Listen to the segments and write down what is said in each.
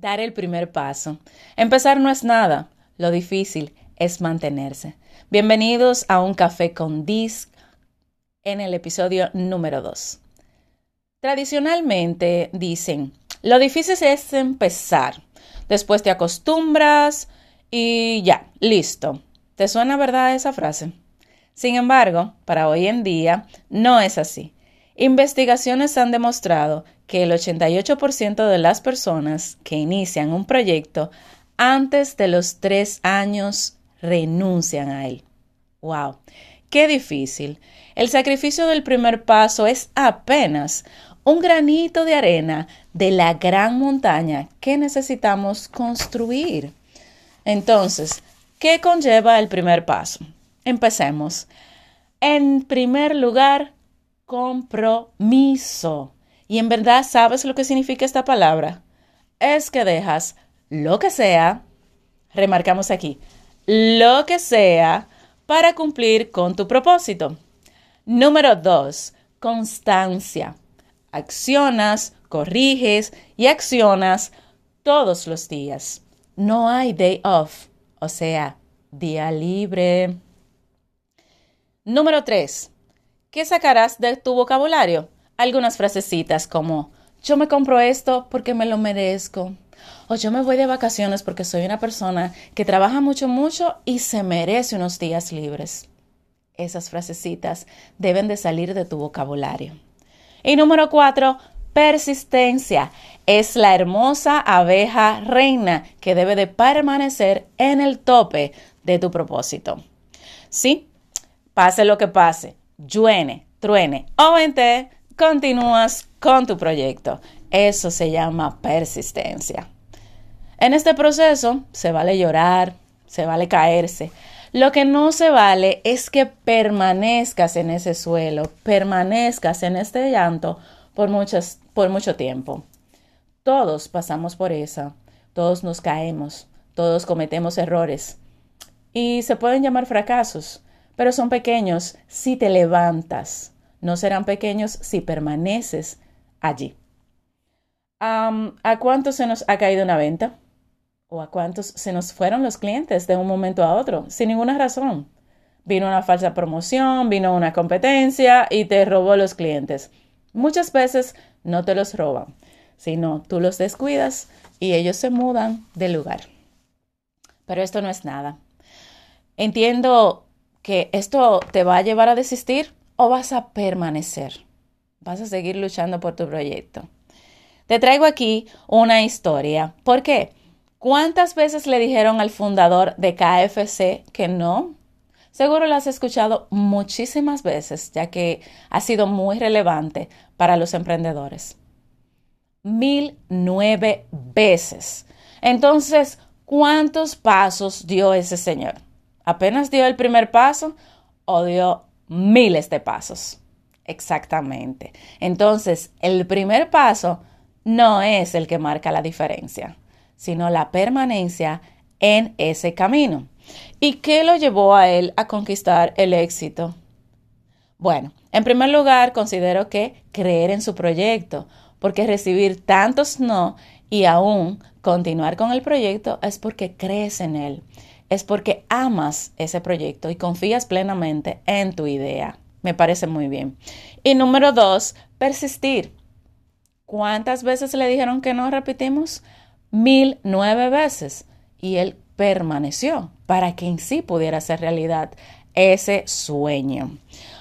Dar el primer paso. Empezar no es nada, lo difícil es mantenerse. Bienvenidos a un café con disc en el episodio número 2. Tradicionalmente dicen, lo difícil es empezar, después te acostumbras y ya, listo. ¿Te suena verdad esa frase? Sin embargo, para hoy en día no es así. Investigaciones han demostrado que el 88% de las personas que inician un proyecto antes de los tres años renuncian a él. ¡Wow! ¡Qué difícil! El sacrificio del primer paso es apenas un granito de arena de la gran montaña que necesitamos construir. Entonces, ¿qué conlleva el primer paso? Empecemos. En primer lugar, compromiso. Y en verdad, ¿sabes lo que significa esta palabra? Es que dejas lo que sea, remarcamos aquí, lo que sea para cumplir con tu propósito. Número dos, constancia. Accionas, corriges y accionas todos los días. No hay day off, o sea, día libre. Número tres, ¿qué sacarás de tu vocabulario? algunas frasecitas como yo me compro esto porque me lo merezco. O yo me voy de vacaciones porque soy una persona que trabaja mucho, mucho y se merece unos días libres. Esas frasecitas deben de salir de tu vocabulario. Y número cuatro, persistencia. Es la hermosa abeja reina que debe de permanecer en el tope de tu propósito. Sí, pase lo que pase, lluene, truene o vente, continúas con tu proyecto. Eso se llama persistencia. En este proceso se vale llorar, se vale caerse. Lo que no se vale es que permanezcas en ese suelo, permanezcas en este llanto por, por mucho tiempo. Todos pasamos por esa, todos nos caemos, todos cometemos errores y se pueden llamar fracasos, pero son pequeños si te levantas, no serán pequeños si permaneces allí. ¿A cuántos se nos ha caído una venta? ¿O a cuántos se nos fueron los clientes de un momento a otro sin ninguna razón? Vino una falsa promoción, vino una competencia y te robó los clientes. Muchas veces no te los roban, sino tú los descuidas y ellos se mudan de lugar. Pero esto no es nada. Entiendo que esto te va a llevar a desistir, o vas a permanecer? ¿Vas a seguir luchando por tu proyecto? Te traigo aquí una historia. ¿Por qué? ¿Cuántas veces le dijeron al fundador de KFC que no? Seguro lo has escuchado muchísimas veces, ya que ha sido muy relevante para los emprendedores. Mil nueve veces. Entonces, ¿cuántos pasos dio ese señor? ¿Apenas dio el primer paso o dio miles de pasos. Exactamente. Entonces, el primer paso no es el que marca la diferencia, sino la permanencia en ese camino. ¿Y qué lo llevó a él a conquistar el éxito? Bueno, en primer lugar, considero que creer en su proyecto, porque recibir tantos no y aún continuar con el proyecto es porque crees en él es porque amas ese proyecto y confías plenamente en tu idea. Me parece muy bien. Y número dos, persistir. ¿Cuántas veces le dijeron que no repetimos? Mil nueve veces. Y él permaneció para que en sí pudiera ser realidad ese sueño.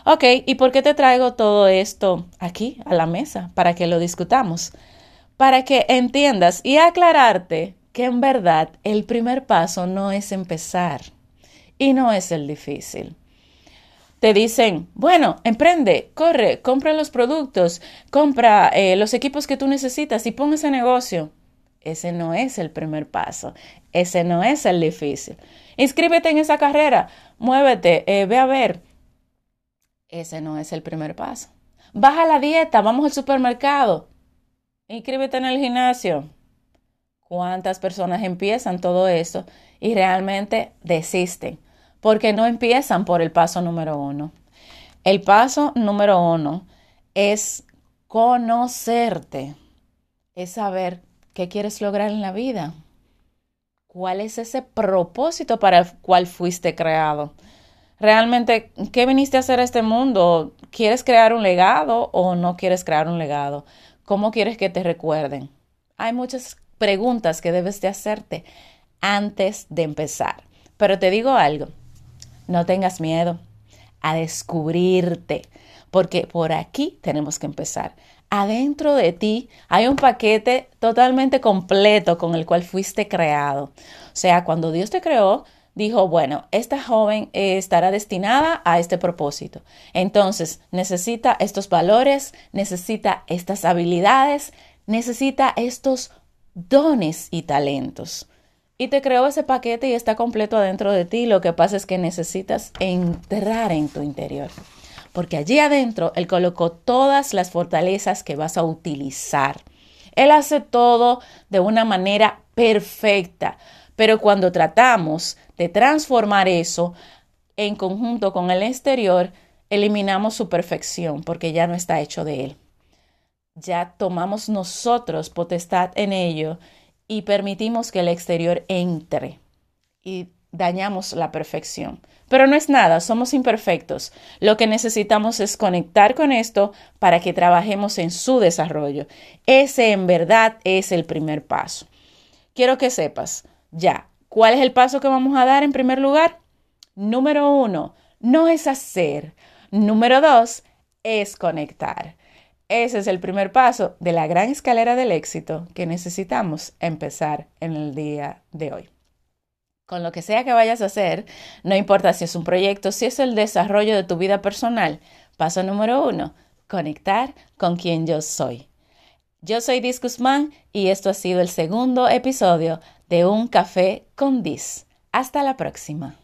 Ok, ¿y por qué te traigo todo esto aquí a la mesa? Para que lo discutamos. Para que entiendas y aclararte que en verdad el primer paso no es empezar y no es el difícil. Te dicen, bueno, emprende, corre, compra los productos, compra eh, los equipos que tú necesitas y pon ese negocio. Ese no es el primer paso, ese no es el difícil. Inscríbete en esa carrera, muévete, eh, ve a ver. Ese no es el primer paso. Baja la dieta, vamos al supermercado. Inscríbete en el gimnasio cuántas personas empiezan todo eso y realmente desisten, porque no empiezan por el paso número uno. El paso número uno es conocerte, es saber ¿Qué quieres lograr en la vida? ¿Cuál es ese propósito para el cual fuiste creado? Realmente, ¿qué viniste a hacer a este mundo? ¿Quieres crear un legado o no quieres crear un legado? ¿Cómo quieres que te recuerden? Hay muchas preguntas que debes de hacerte antes de empezar. Pero te digo algo, no tengas miedo a descubrirte, porque por aquí tenemos que empezar. Adentro de ti hay un paquete totalmente completo con el cual fuiste creado. O sea, cuando Dios te creó, dijo, bueno, esta joven estará destinada a este propósito. Entonces, necesita estos valores, necesita estas habilidades, necesita estos dones y talentos. Y te creó ese paquete y está completo adentro de ti. Lo que pasa es que necesitas entrar en tu interior. Porque allí adentro Él colocó todas las fortalezas que vas a utilizar. Él hace todo de una manera perfecta. Pero cuando tratamos de transformar eso en conjunto con el exterior, eliminamos su perfección porque ya no está hecho de Él ya tomamos nosotros potestad en ello y permitimos que el exterior entre y dañamos la perfección. Pero no es nada, somos imperfectos. Lo que necesitamos es conectar con esto para que trabajemos en su desarrollo. Ese en verdad es el primer paso. Quiero que sepas, ya, ¿cuál es el paso que vamos a dar en primer lugar? Número uno, no es hacer. Número dos, es conectar. Ese es el primer paso de la gran escalera del éxito que necesitamos empezar en el día de hoy. Con lo que sea que vayas a hacer, no importa si es un proyecto, si es el desarrollo de tu vida personal. Paso número uno, conectar con quien yo soy. Yo soy Dis Guzmán y esto ha sido el segundo episodio de Un Café con Dis. Hasta la próxima.